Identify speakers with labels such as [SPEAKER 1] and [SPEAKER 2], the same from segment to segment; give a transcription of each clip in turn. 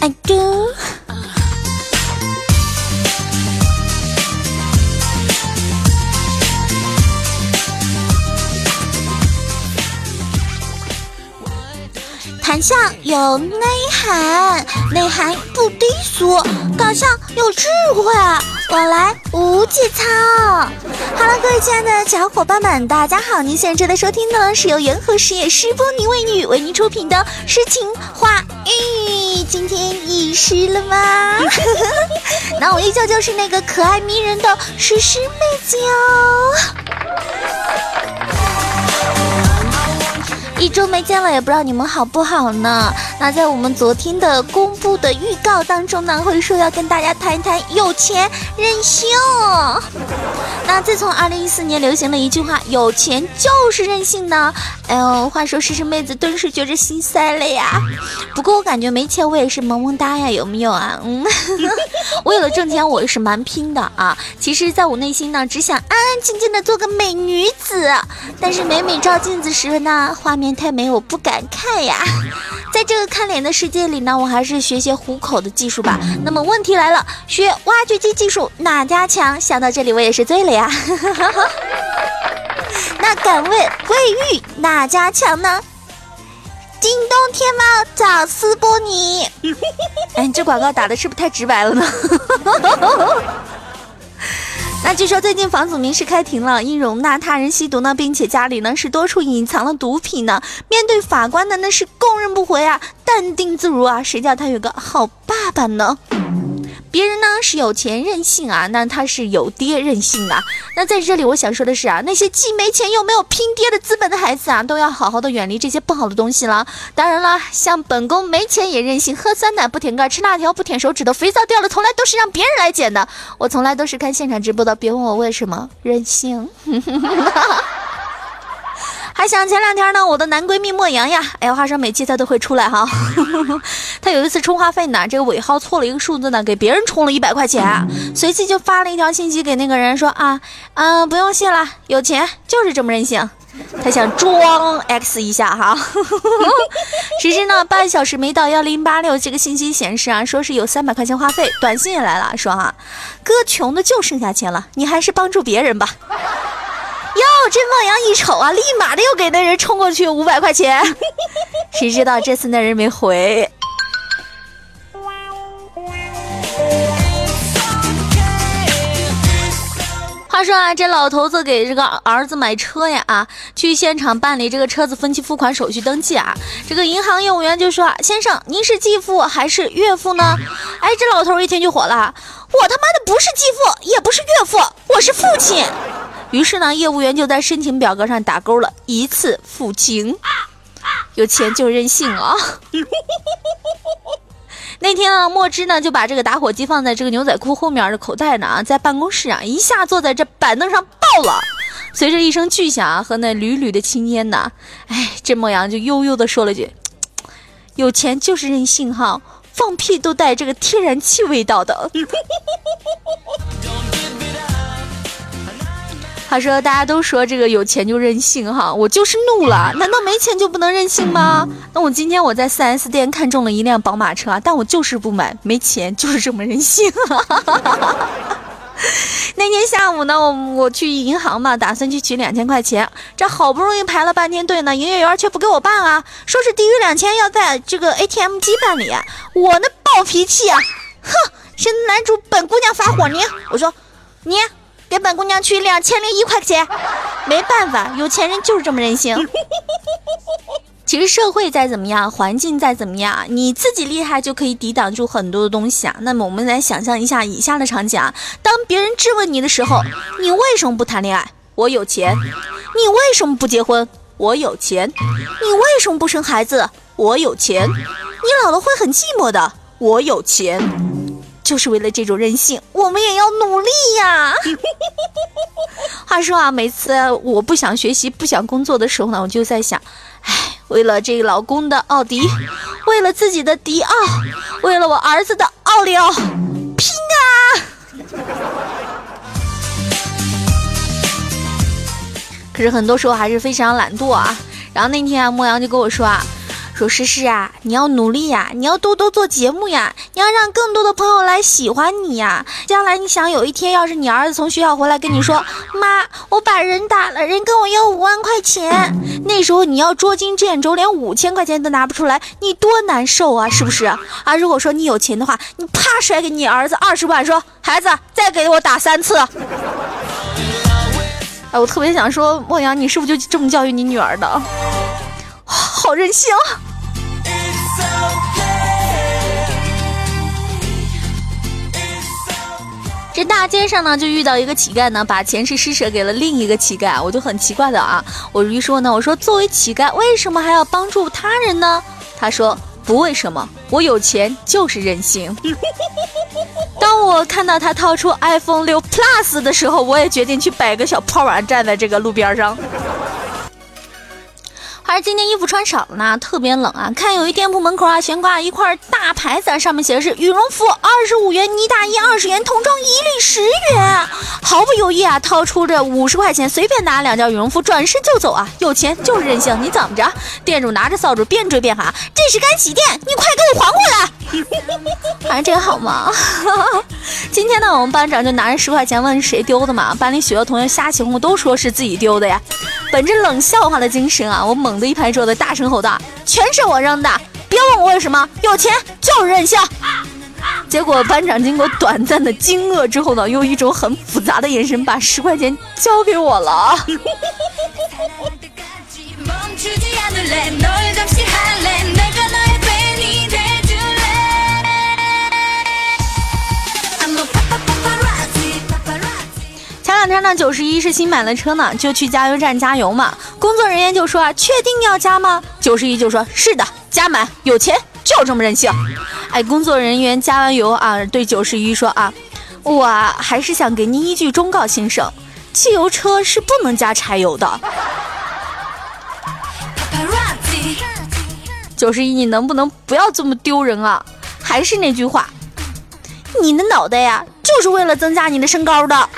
[SPEAKER 1] I do. 谈笑有内涵，内涵不低俗，搞笑有智慧，往来无节操。好了，各位亲爱的小伙伴们，大家好！您现在正在收听的是由元和实业诗播尼为女为您出品的《诗情画意》，今天你诗了吗？那我依旧就是那个可爱迷人的诗诗妹子哟。一周没见了，也不知道你们好不好呢？那在我们昨天的公布的预告当中呢，会说要跟大家谈一谈有钱任性。那自从二零一四年流行了一句话“有钱就是任性”呢，哎呦，话说诗诗妹子顿时觉着心塞了呀。不过我感觉没钱我也是萌萌哒呀，有没有啊？嗯，为了挣钱我也是蛮拼的啊。其实，在我内心呢，只想安安静静的做个美女子。但是每每照镜子时呢，画面。太美，我不敢看呀。在这个看脸的世界里呢，我还是学些糊口的技术吧。那么问题来了，学挖掘机技术哪家强？想到这里，我也是醉了呀。那敢问卫浴哪家强呢？京东、天猫、找斯波尼。哎，你这广告打的是不是太直白了呢？据说最近房祖名是开庭了，因容纳他人吸毒呢，并且家里呢是多处隐藏了毒品呢。面对法官呢，那是供认不讳啊，淡定自如啊，谁叫他有个好爸爸呢？别人呢是有钱任性啊，那他是有爹任性啊。那在这里我想说的是啊，那些既没钱又没有拼爹的资本的孩子啊，都要好好的远离这些不好的东西了。当然了，像本宫没钱也任性，喝酸奶不舔盖，吃辣条不舔手指头，肥皂掉了从来都是让别人来捡的。我从来都是看现场直播的，别问我为什么任性。还想前两天呢，我的男闺蜜莫阳呀，哎呀，话说每期他都会出来哈。他有一次充话费呢，这个尾号错了一个数字呢，给别人充了一百块钱，随即就发了一条信息给那个人说啊，嗯，不用谢了，有钱就是这么任性。他想装 X 一下哈。谁知呢，半小时没到幺零八六，这个信息显示啊，说是有三百块钱话费，短信也来了，说哈，哥穷的就剩下钱了，你还是帮助别人吧。哟，这莫阳一瞅啊，立马的又给那人冲过去五百块钱。谁知道这次那人没回。话说啊，这老头子给这个儿子买车呀啊，去现场办理这个车子分期付款手续登记啊。这个银行业务员就说：“先生，您是继父还是岳父呢？”哎，这老头一听就火了：“我他妈的不是继父，也不是岳父，我是父亲。”于是呢，业务员就在申请表格上打勾了，一次付清。有钱就任性啊！那天啊，墨汁呢就把这个打火机放在这个牛仔裤后面的口袋呢，在办公室啊，一下坐在这板凳上爆了。随着一声巨响啊和那缕缕的青烟呐，哎，这莫阳就悠悠的说了句：“ 有钱就是任性哈，放屁都带这个天然气味道的。”他说：“大家都说这个有钱就任性哈，我就是怒了。难道没钱就不能任性吗？那我今天我在 4S 店看中了一辆宝马车，但我就是不买，没钱就是这么任性。那天下午呢，我我去银行嘛，打算去取两千块钱，这好不容易排了半天队呢，营业员却不给我办啊，说是低于两千要在这个 ATM 机办理。我那暴脾气啊，哼！现在男主本姑娘发火，你我说你。”给本姑娘取两千零一块钱，没办法，有钱人就是这么任性。其实社会再怎么样，环境再怎么样，你自己厉害就可以抵挡住很多的东西啊。那么我们来想象一下以下的场景啊：当别人质问你的时候，你为什么不谈恋爱？我有钱。你为什么不结婚？我有钱。你为什么不生孩子？我有钱。你老了会很寂寞的。我有钱。就是为了这种任性，我们也要努力呀。话说啊，每次我不想学习、不想工作的时候呢，我就在想，哎，为了这个老公的奥迪，为了自己的迪奥，为了我儿子的奥利奥，拼啊！可是很多时候还是非常懒惰啊。然后那天啊，莫阳就跟我说啊。说诗诗啊，你要努力呀，你要多多做节目呀，你要让更多的朋友来喜欢你呀。将来你想有一天，要是你儿子从学校回来跟你说，妈，我把人打了，人跟我要五万块钱，那时候你要捉襟见肘，连五千块钱都拿不出来，你多难受啊，是不是？啊，如果说你有钱的话，你啪甩给你儿子二十万，说孩子再给我打三次。哎，我特别想说，莫阳，你是不是就这么教育你女儿的？任性。这大街上呢，就遇到一个乞丐呢，把钱是施舍给了另一个乞丐，我就很奇怪的啊。我于说呢，我说作为乞丐，为什么还要帮助他人呢？他说不为什么，我有钱就是任性。当我看到他掏出 iPhone 六 Plus 的时候，我也决定去摆个小破碗，站在这个路边上。还是今天衣服穿少了呢，特别冷啊！看有一店铺门口啊，悬挂一块大牌子，上面写的是羽绒服二十五元，呢大衣二十元，童装一律十元。毫不犹豫啊，掏出这五十块钱，随便拿两件羽绒服，转身就走啊！有钱就是任性，你怎么着？店主拿着扫帚边追边喊：“这是干洗店，你快给我还回来！”反正这个好吗？今天呢，我们班长就拿着十块钱问谁丢的嘛，班里许多同学瞎起哄，都说是自己丢的呀。本着冷笑话的精神啊，我猛地一拍桌子，大声吼道：“全是我扔的！别问我为什么，有钱就是任性。”结果班长经过短暂的惊愕之后呢，用一种很复杂的眼神把十块钱交给我了。九十一是新买的车呢，就去加油站加油嘛。工作人员就说啊，确定要加吗？九十一就说是的，加满，有钱就这么任性。哎，工作人员加完油啊，对九十一说啊，我还是想给您一句忠告，先生，汽油车是不能加柴油的。九十一，你能不能不要这么丢人啊？还是那句话，你的脑袋呀，就是为了增加你的身高的。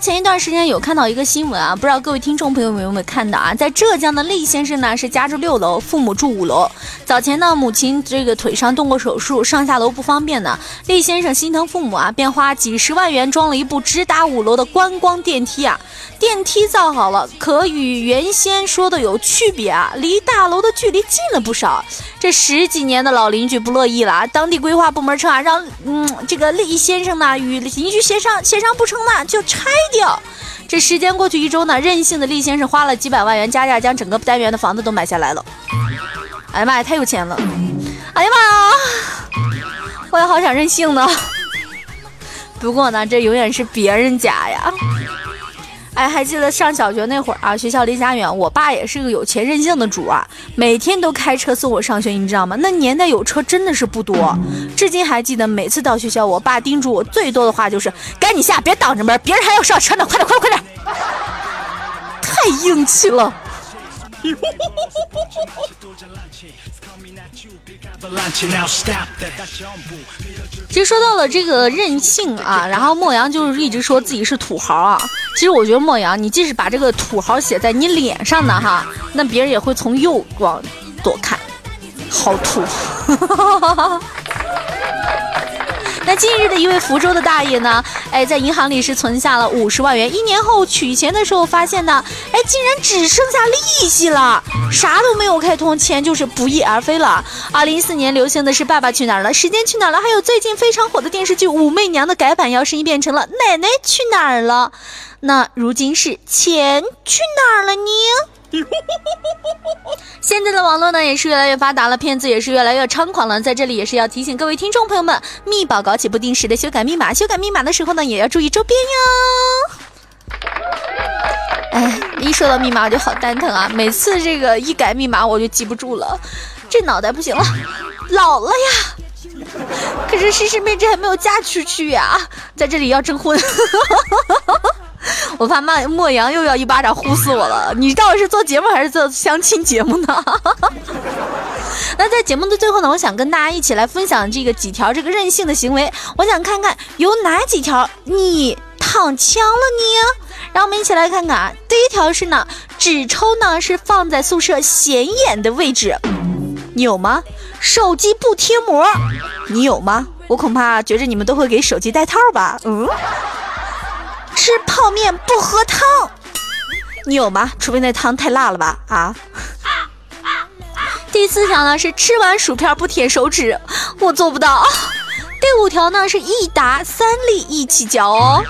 [SPEAKER 1] 前一段时间有看到一个新闻啊，不知道各位听众朋友们有没有看到啊？在浙江的厉先生呢是家住六楼，父母住五楼。早前呢，母亲这个腿上动过手术，上下楼不方便呢。厉先生心疼父母啊，便花几十万元装了一部直达五楼的观光电梯啊。电梯造好了，可与原先说的有区别啊，离大楼的距离近了不少。这十几年的老邻居不乐意了，当地规划部门称啊，让嗯这个厉先生呢与邻居协商，协商不成呢就拆掉。这时间过去一周呢，任性的厉先生花了几百万元加价，将整个单元的房子都买下来了。哎呀妈呀，太有钱了！哎呀妈呀，我也好想任性呢。不过呢，这永远是别人家呀。哎，还记得上小学那会儿啊，学校离家远，我爸也是个有钱任性的主啊，每天都开车送我上学，你知道吗？那年代有车真的是不多。至今还记得，每次到学校，我爸叮嘱我最多的话就是：赶紧下，别挡着门，别人还要上车呢，快点，快点，快点！太硬气了。其实说到了这个任性啊，然后莫阳就是一直说自己是土豪啊。其实我觉得莫阳，你即使把这个土豪写在你脸上的哈，那别人也会从右往左看，好土。那近日的一位福州的大爷呢，哎，在银行里是存下了五十万元，一年后取钱的时候发现呢，哎，竟然只剩下利息了，啥都没有开通，钱就是不翼而飞了。二零一四年流行的是《爸爸去哪儿了》，《时间去哪儿了》，还有最近非常火的电视剧《武媚娘》的改版，要声音变成了《奶奶去哪儿了》。那如今是钱去哪儿了呢？现在的网络呢也是越来越发达了，骗子也是越来越猖狂了。在这里也是要提醒各位听众朋友们，密保搞起不定时的修改密码，修改密码的时候呢也要注意周边哟。哎，一说到密码我就好蛋疼啊！每次这个一改密码我就记不住了，这脑袋不行了，老了呀。可是诗诗妹这还没有嫁出去呀，在这里要征婚。我怕莫莫阳又要一巴掌呼死我了！你到底是做节目还是做相亲节目呢？那在节目的最后呢，我想跟大家一起来分享这个几条这个任性的行为。我想看看有哪几条你躺枪了你？让我们一起来看看啊，第一条是呢，纸抽呢是放在宿舍显眼的位置，你有吗？手机不贴膜，你有吗？我恐怕觉着你们都会给手机戴套吧。嗯，吃泡面不喝汤，你有吗？除非那汤太辣了吧？啊。第四条呢是吃完薯片不舔手指，我做不到。第五条呢是一打三粒一起嚼哦。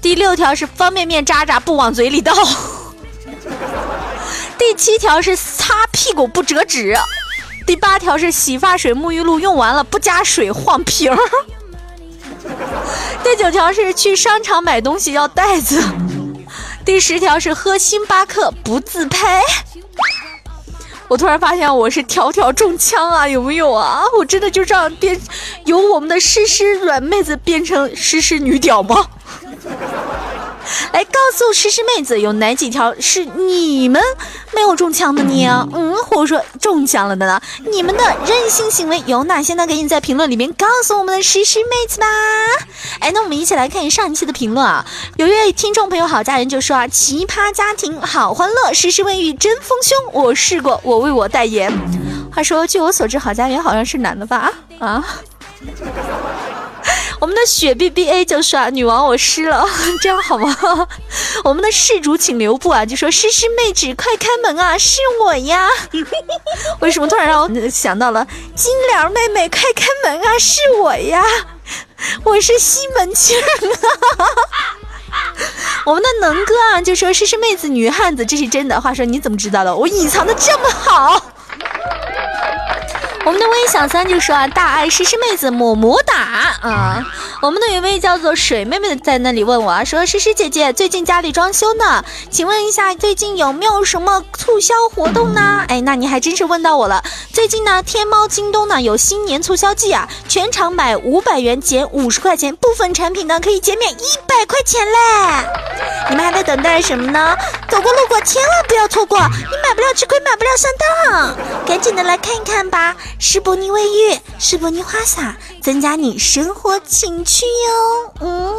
[SPEAKER 1] 第六条是方便面渣渣不往嘴里倒。第七条是擦屁股不折纸。第八条是洗发水、沐浴露用完了不加水晃瓶儿。第九条是去商场买东西要袋子。第十条是喝星巴克不自拍。我突然发现我是条条中枪啊，有没有啊？我真的就这样变，由我们的诗诗软妹子变成诗诗女屌吗？来告诉诗诗妹子，有哪几条是你们没有中枪的呢？嗯，或者说中枪了的呢？你们的任性行为有哪些呢？赶紧在评论里面告诉我们的诗诗妹子吧！哎，那我们一起来看上一期的评论啊。有一位听众朋友好家人就说啊，奇葩家庭好欢乐，诗诗卫浴真丰胸，我试过，我为我代言。话说，据我所知，好家园好像是男的吧？啊？我们的雪 B B A 就说啊，女王我湿了，这样好吗？我们的事主请留步啊，就说诗诗妹纸快开门啊，是我呀。为什么突然让我想到了金莲妹妹快开门啊，是我呀，我是西门庆啊。我们的能哥啊，就说诗诗妹子女汉子，这是真的。话说你怎么知道的？我隐藏的这么好。我们的微小三就说啊，大爱诗诗妹子么么哒啊！我们的有位叫做水妹妹的在那里问我啊，说诗诗姐姐最近家里装修呢，请问一下最近有没有什么促销活动呢？哎，那你还真是问到我了。最近呢，天猫、京东呢有新年促销季啊，全场买五百元减五十块钱，部分产品呢可以减免一百块钱嘞。你们还在等待什么呢？走过路过千万不要错过，你买不了吃亏，买不了上当，赶紧的来看一看吧。施伯尼卫浴，施伯尼花洒，增加你生活情趣哟。嗯。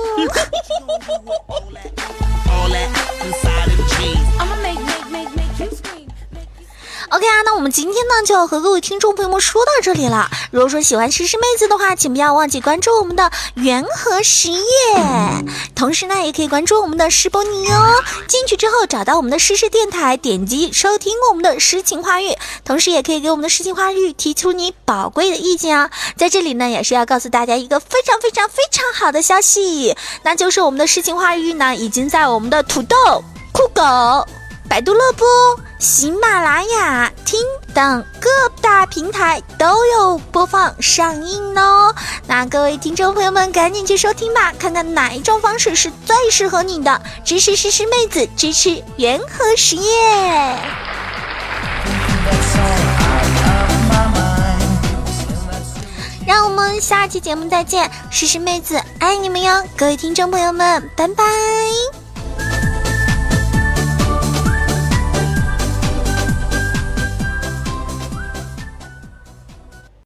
[SPEAKER 1] OK 啊，那我们今天呢就要和各位听众朋友们说到这里了。如果说喜欢诗诗妹子的话，请不要忘记关注我们的元和实业，同时呢也可以关注我们的诗波尼哦。进去之后找到我们的诗诗电台，点击收听我们的诗情画意，同时也可以给我们的诗情画意提出你宝贵的意见啊。在这里呢也是要告诉大家一个非常非常非常好的消息，那就是我们的诗情画意呢已经在我们的土豆、酷狗。百度乐播、喜马拉雅听等各大平台都有播放上映哦。那各位听众朋友们，赶紧去收听吧，看看哪一种方式是最适合你的。支持诗诗妹子，支持元和实业。让我们下期节目再见，诗诗妹子爱你们哟，各位听众朋友们，拜拜。